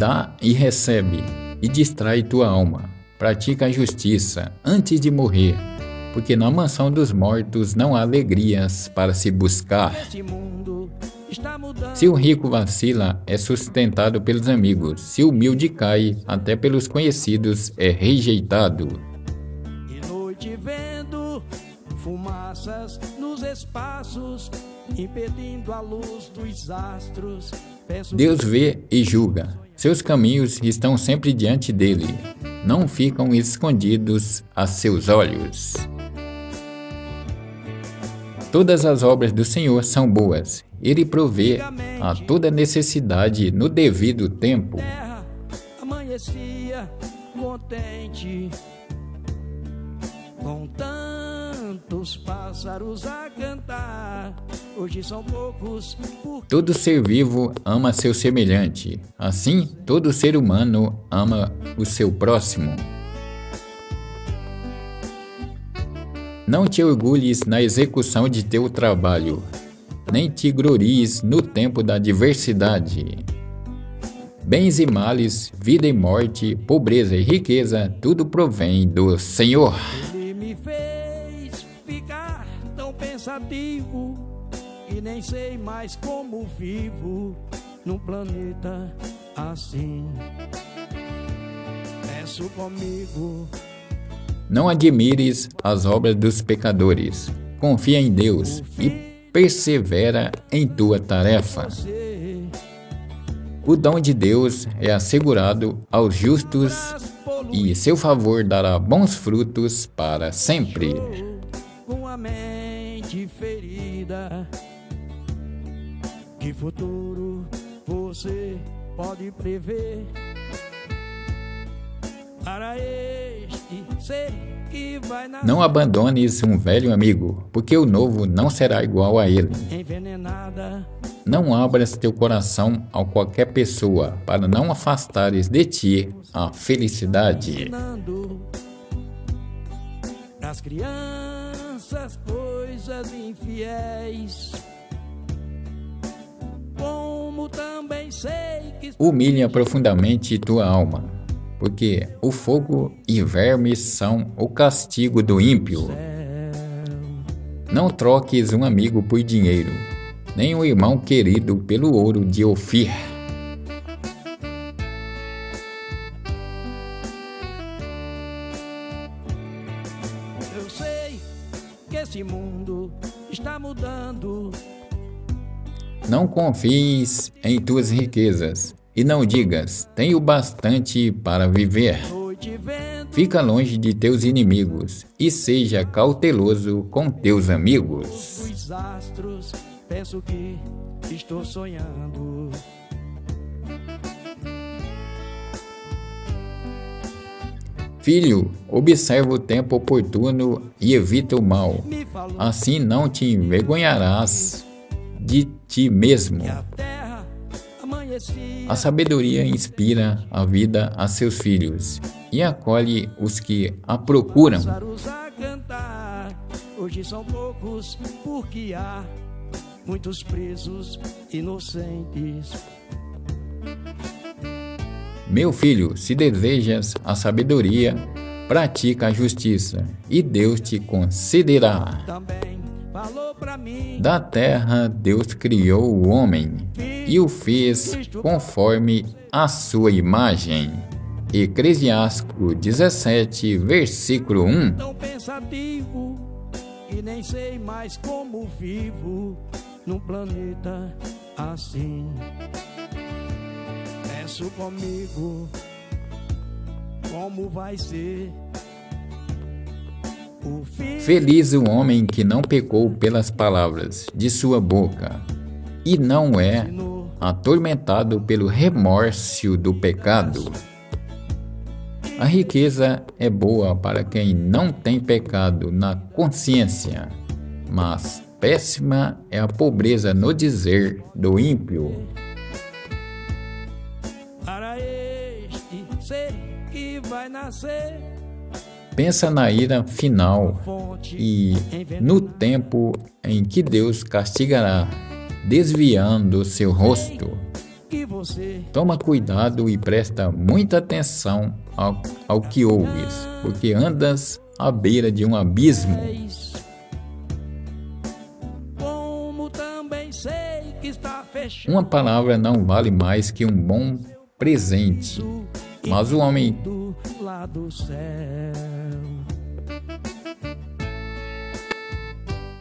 Dá e recebe, e distrai tua alma. Pratica a justiça antes de morrer, porque na mansão dos mortos não há alegrias para se buscar. Se o rico vacila, é sustentado pelos amigos. Se o humilde cai, até pelos conhecidos é rejeitado. E noite vendo fumaças nos espaços, impedindo a luz dos astros. Deus vê e julga. Seus caminhos estão sempre diante dele. Não ficam escondidos a seus olhos. Todas as obras do Senhor são boas. Ele provê a toda necessidade no devido tempo. Amanhecia contente com tantos pássaros a cantar. Hoje são poucos. Por... Todo ser vivo ama seu semelhante. Assim, todo ser humano ama o seu próximo. Não te orgulhes na execução de teu trabalho, nem te glories no tempo da adversidade. Bens e males, vida e morte, pobreza e riqueza, tudo provém do Senhor. Pensativo e nem sei mais como vivo num planeta assim. Peço comigo. Não admires as obras dos pecadores. Confia em Deus e persevera em tua tarefa. O dom de Deus é assegurado aos justos e seu favor dará bons frutos para sempre. Mente ferida, que futuro você pode prever? Para este ser que vai nascer Não abandones um velho amigo, porque o novo não será igual a ele. envenenada, Não abras teu coração a qualquer pessoa, para não afastares de ti a felicidade. ensinando das crianças coisas infiéis. Como também sei que Humilha profundamente tua alma, porque o fogo e vermes são o castigo do ímpio. Não troques um amigo por dinheiro, nem um irmão querido pelo ouro de Ofir. Esse mundo está mudando. Não confies em tuas riquezas, e não digas, tenho bastante para viver. Fica longe de teus inimigos, e seja cauteloso com teus amigos. os astros, penso que estou sonhando. Filho, observa o tempo oportuno e evita o mal. Assim não te envergonharás de ti mesmo. a sabedoria inspira a vida a seus filhos e acolhe os que a procuram. Hoje são poucos, porque há muitos presos inocentes. Meu filho, se desejas a sabedoria, pratica a justiça, e Deus te concederá. Da terra Deus criou o homem e o fez conforme a sua imagem. Eclesiástico 17, versículo 1. tão pensativo e nem sei mais como vivo num planeta assim. Penso comigo como vai ser o. Feliz o homem que não pecou pelas palavras de sua boca e não é atormentado pelo remorso do pecado. A riqueza é boa para quem não tem pecado na consciência, mas péssima é a pobreza no dizer do ímpio. Para este ser que vai nascer Pensa na ira final e no tempo em que Deus castigará, desviando seu rosto. Toma cuidado e presta muita atenção ao, ao que ouves, porque andas à beira de um abismo. Fechado. Uma palavra não vale mais que um bom presente. Mas o homem